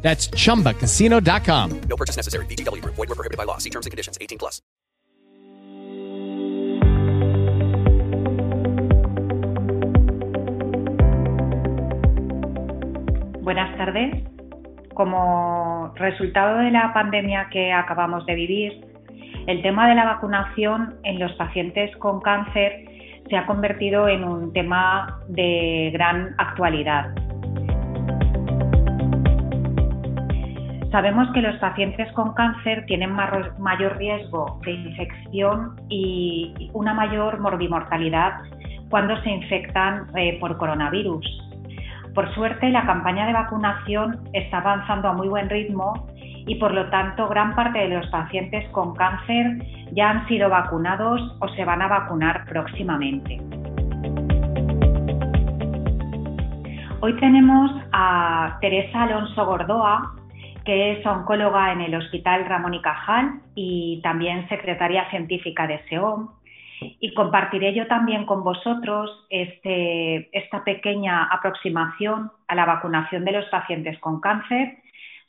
That's chumbacasino.com. No purchase necessary. VGW Group. Void were prohibited by law. See terms and conditions. 18 plus. Buenas tardes. Como resultado de la pandemia que acabamos de vivir, el tema de la vacunación en los pacientes con cáncer se ha convertido en un tema de gran actualidad. Sabemos que los pacientes con cáncer tienen mayor riesgo de infección y una mayor morbimortalidad cuando se infectan eh, por coronavirus. Por suerte, la campaña de vacunación está avanzando a muy buen ritmo y por lo tanto gran parte de los pacientes con cáncer ya han sido vacunados o se van a vacunar próximamente. Hoy tenemos a Teresa Alonso Gordoa, que es oncóloga en el Hospital Ramón y Cajal y también secretaria científica de SEOM. Y compartiré yo también con vosotros este, esta pequeña aproximación a la vacunación de los pacientes con cáncer.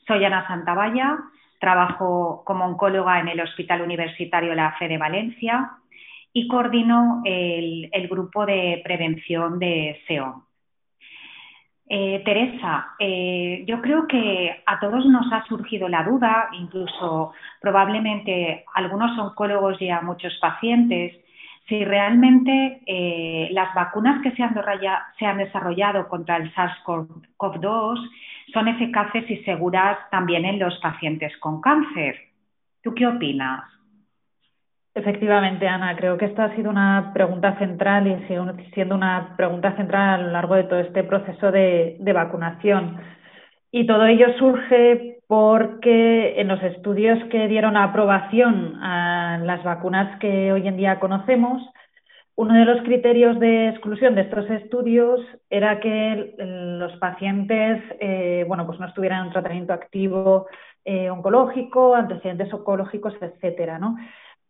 Soy Ana Santavalla, trabajo como oncóloga en el Hospital Universitario La Fe de Valencia y coordino el, grupo de prevención de SEOM. Eh, Teresa, eh, yo creo que a todos nos ha surgido la duda, incluso probablemente algunos oncólogos y a muchos pacientes, si realmente eh, las vacunas que se han, se han, desarrollado contra el SARS-CoV-2 son eficaces y seguras también en los pacientes con cáncer. ¿Tú qué opinas? Efectivamente, Ana, creo que esta ha sido una pregunta central y sigue siendo una pregunta central a lo largo de todo este proceso de, vacunación. Y todo ello surge porque en los estudios que dieron aprobación a las vacunas que hoy en día conocemos, uno de los criterios de exclusión de estos estudios era que los pacientes eh, bueno, pues no estuvieran en un tratamiento activo eh, oncológico, antecedentes oncológicos, etcétera, ¿no?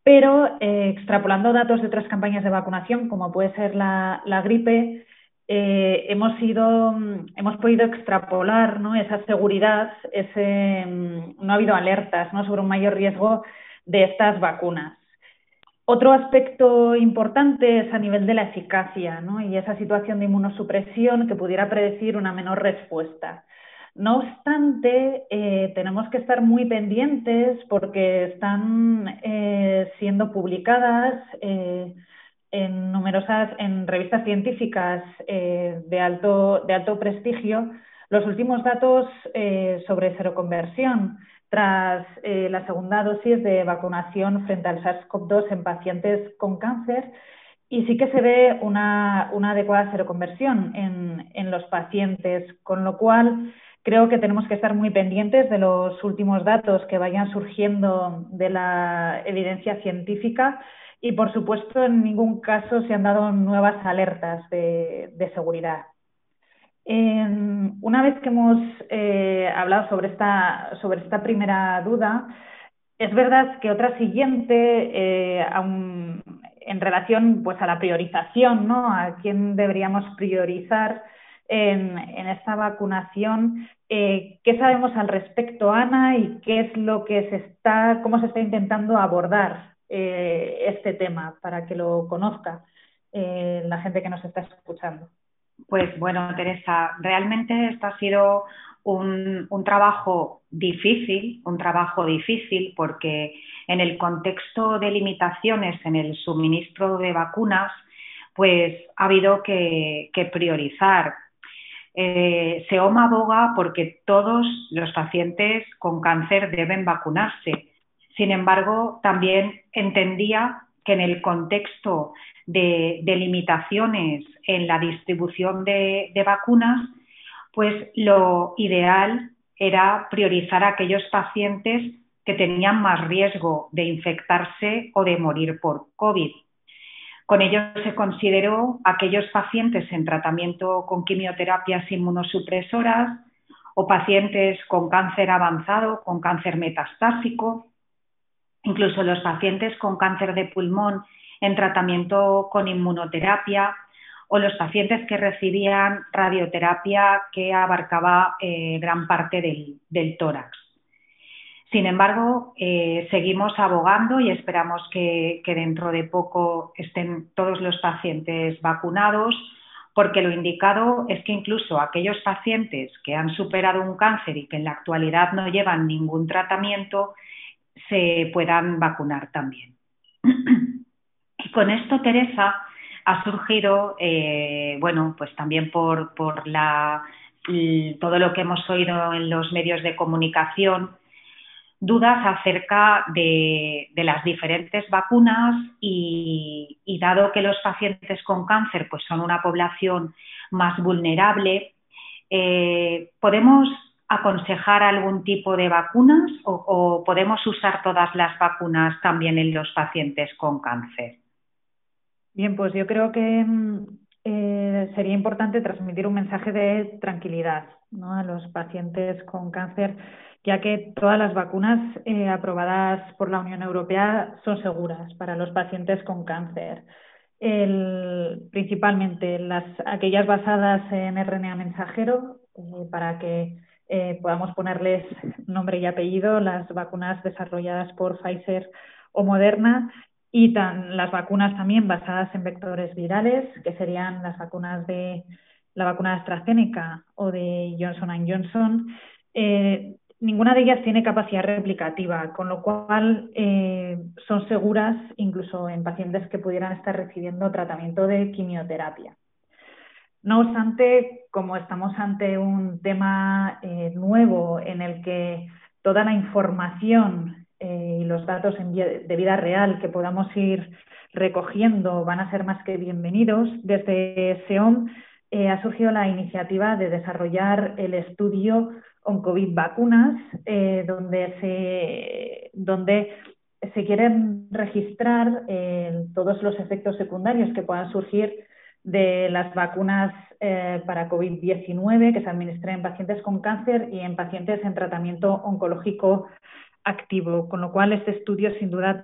Pero eh, extrapolando datos de otras campañas de vacunación, como puede ser la, gripe, eh, hemos, ido, hemos podido extrapolar ¿no? esa seguridad, ese, mm, no ha habido alertas ¿no? sobre un mayor riesgo de estas vacunas. Otro aspecto importante es a nivel de la eficacia ¿no? y esa situación de inmunosupresión que pudiera predecir una menor respuesta. No obstante, eh, tenemos que estar muy pendientes porque están eh, siendo publicadas eh, en numerosas en revistas científicas de, alto, de alto prestigio los últimos datos sobre seroconversión tras la segunda dosis de vacunación frente al SARS-CoV-2 en pacientes con cáncer. Y sí que se ve una, adecuada seroconversión en, en los pacientes, con lo cual Creo que tenemos que estar muy pendientes de los últimos datos que vayan surgiendo de la evidencia científica y, por supuesto, en ningún caso se han dado nuevas alertas de, seguridad. una vez que hemos eh, hablado sobre esta, sobre esta primera duda, es verdad que otra siguiente, eh, en relación pues, a la priorización, ¿no? a quién deberíamos priorizar, en, esta vacunación. Eh, ¿Qué sabemos al respecto, Ana, y qué es lo que se está, cómo se está intentando abordar eh, este tema para que lo conozca eh, la gente que nos está escuchando? Pues bueno, Teresa, realmente esto ha sido un, un, trabajo difícil, un trabajo difícil porque en el contexto de limitaciones en el suministro de vacunas, pues ha habido que, que priorizar eh, SEOMA aboga porque todos los pacientes con cáncer deben vacunarse. Sin embargo, también entendía que en el contexto de, limitaciones en la distribución de, vacunas, pues lo ideal era priorizar a aquellos pacientes que tenían más riesgo de infectarse o de morir por COVID. Con ello se consideró aquellos pacientes en tratamiento con quimioterapias inmunosupresoras o pacientes con cáncer avanzado, con cáncer metastásico, incluso los pacientes con cáncer de pulmón en tratamiento con inmunoterapia o los pacientes que recibían radioterapia que abarcaba eh, gran parte del tórax. Sin embargo, eh, seguimos abogando y esperamos que, dentro de poco estén todos los pacientes vacunados, porque lo indicado es que incluso aquellos pacientes que han superado un cáncer y que en la actualidad no llevan ningún tratamiento, se puedan vacunar también. y con esto, Teresa, ha surgido, eh, bueno, pues también por, por la, todo lo que hemos oído en los medios de comunicación, dudas acerca de, las diferentes vacunas y, dado que los pacientes con cáncer pues son una población más vulnerable, eh, ¿podemos aconsejar algún tipo de vacunas o, podemos usar todas las vacunas también en los pacientes con cáncer? Bien, pues yo creo que mm, eh, sería importante transmitir un mensaje de tranquilidad a los pacientes con cáncer ya que todas las vacunas eh, aprobadas por la Unión Europea son seguras para los pacientes con cáncer. principalmente las, aquellas basadas en RNA mensajero, eh, para que eh, podamos ponerles nombre y apellido, las vacunas desarrolladas por Pfizer o Moderna, y las vacunas también basadas en vectores virales, que serían las vacunas de la vacuna AstraZeneca o de Johnson Johnson, ninguna de ellas tiene capacidad replicativa, con lo cual eh, son seguras incluso en pacientes que pudieran estar recibiendo tratamiento de quimioterapia. No obstante, como estamos ante un tema eh, nuevo en el que toda la información eh, y los datos de vida real que podamos ir recogiendo van a ser más que bienvenidos, desde SEOM ha surgido la iniciativa de desarrollar el estudio COVID vacunas, eh, donde, se, donde se quieren registrar eh, todos los efectos secundarios que puedan surgir de las vacunas eh, para COVID-19 que se administran en pacientes con cáncer y en pacientes en tratamiento oncológico activo, con lo cual este estudio sin duda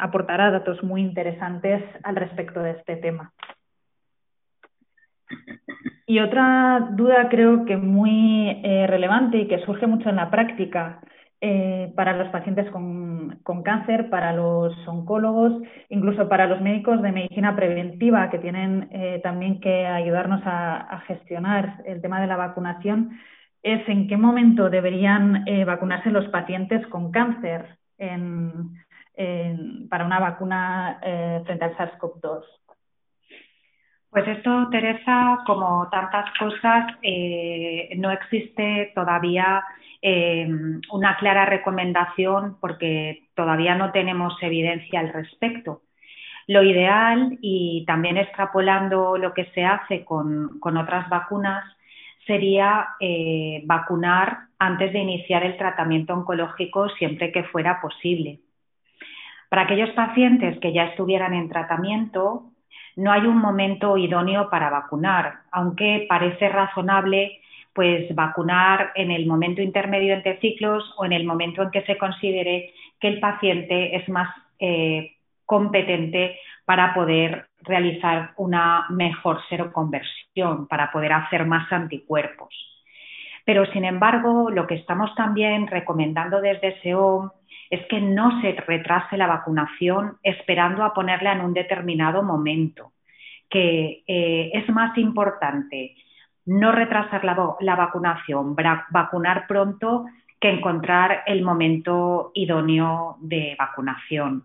aportará datos muy interesantes al respecto de este tema. Y otra duda creo que muy eh, relevante y que surge mucho en la práctica eh, para los pacientes con, cáncer, para los oncólogos, incluso para los médicos de medicina preventiva que tienen eh, también que ayudarnos a, gestionar el tema de la vacunación, es en qué momento deberían vacunarse los pacientes con cáncer para una vacuna frente al SARS-CoV-2. Pues esto, Teresa, como tantas cosas, eh, no existe todavía eh, una clara recomendación porque todavía no tenemos evidencia al respecto. Lo ideal, y también extrapolando lo que se hace con, otras vacunas, sería eh, vacunar antes de iniciar el tratamiento oncológico siempre que fuera posible. Para aquellos pacientes que ya estuvieran en tratamiento, no hay un momento idóneo para vacunar, aunque parece razonable pues vacunar en el momento intermedio entre ciclos o en el momento en que se considere que el paciente es más eh, competente para poder realizar una mejor seroconversión, para poder hacer más anticuerpos. Pero, sin embargo, lo que estamos también recomendando desde SEOM es que no se retrase la vacunación esperando a ponerla en un determinado momento, que eh, es más importante no retrasar la, vacunación, vacunar pronto que encontrar el momento idóneo de vacunación.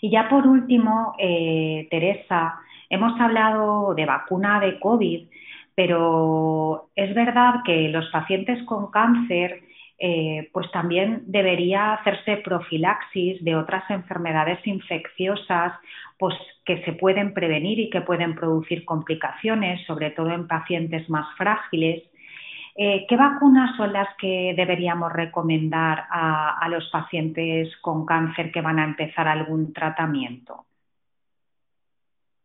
Y ya por último, eh, Teresa, hemos hablado de vacuna de COVID, pero es verdad que los pacientes con cáncer eh, pues también debería hacerse profilaxis de otras enfermedades infecciosas pues, que se pueden prevenir y que pueden producir complicaciones, sobre todo en pacientes más frágiles. Eh, ¿Qué vacunas son las que deberíamos recomendar a, los pacientes con cáncer que van a empezar algún tratamiento?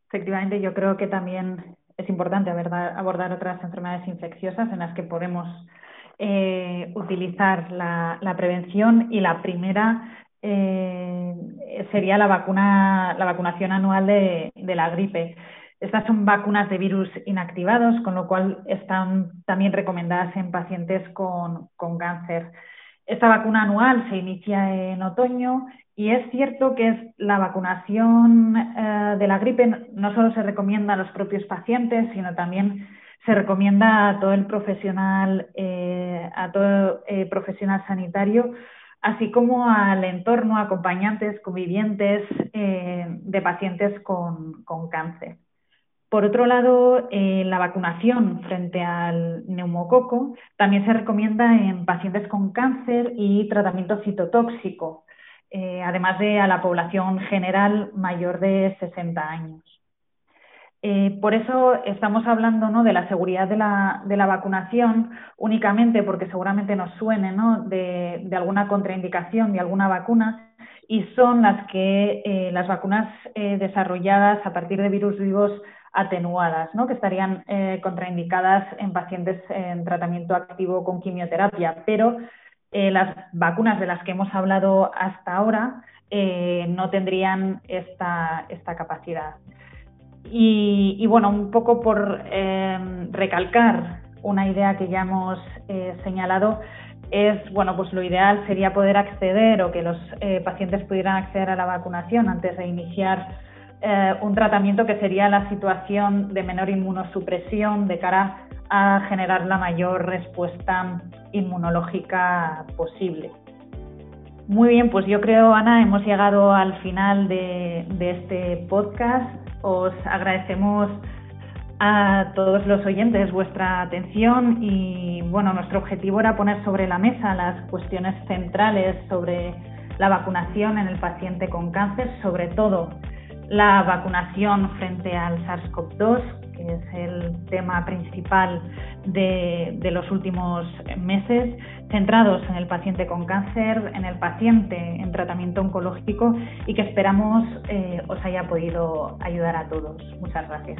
Efectivamente, yo creo que también es importante abordar, otras enfermedades infecciosas en las que podemos eh, utilizar la, prevención y la primera eh, sería la vacuna, la vacunación anual de la gripe. Estas son vacunas de virus inactivados, con lo cual están también recomendadas en pacientes con, cáncer. Esta vacuna anual se inicia en otoño y es cierto que la vacunación eh, de la gripe no solo se recomienda a los propios pacientes, sino también se recomienda a todo el profesional, eh, a todo eh, profesional sanitario, así como al entorno, acompañantes, convivientes de pacientes con cáncer. Por otro lado, eh, la vacunación frente al neumococo también se recomienda en pacientes con cáncer y tratamiento citotóxico, eh, además de a la población general mayor de 60 años. Eh, por eso estamos hablando ¿no? de la seguridad de la, de la, vacunación únicamente porque seguramente nos suene ¿no? de, de, alguna contraindicación de alguna vacuna y son las que las vacunas desarrolladas a partir de virus vivos atenuadas, ¿no? que estarían eh, contraindicadas en pacientes en tratamiento activo con quimioterapia, pero eh, las vacunas de las que hemos hablado hasta ahora eh, no tendrían esta, esta capacidad. Y, bueno, un poco por recalcar una idea que ya hemos señalado, es, bueno, pues lo ideal sería poder acceder o que los pacientes pudieran acceder a la vacunación antes de iniciar eh, un tratamiento que sería la situación de menor inmunosupresión de cara a generar la mayor respuesta inmunológica posible. Muy bien, pues yo creo, Ana, hemos llegado al final de, este podcast. Os agradecemos a todos los oyentes vuestra atención y bueno, nuestro objetivo era poner sobre la mesa las cuestiones centrales sobre la vacunación en el paciente con cáncer, sobre todo la vacunación frente al SARS-CoV-2, que es el tema principal de, los últimos meses, centrados en el paciente con cáncer, en el paciente en tratamiento oncológico y que esperamos eh, os haya podido ayudar a todos. Muchas gracias.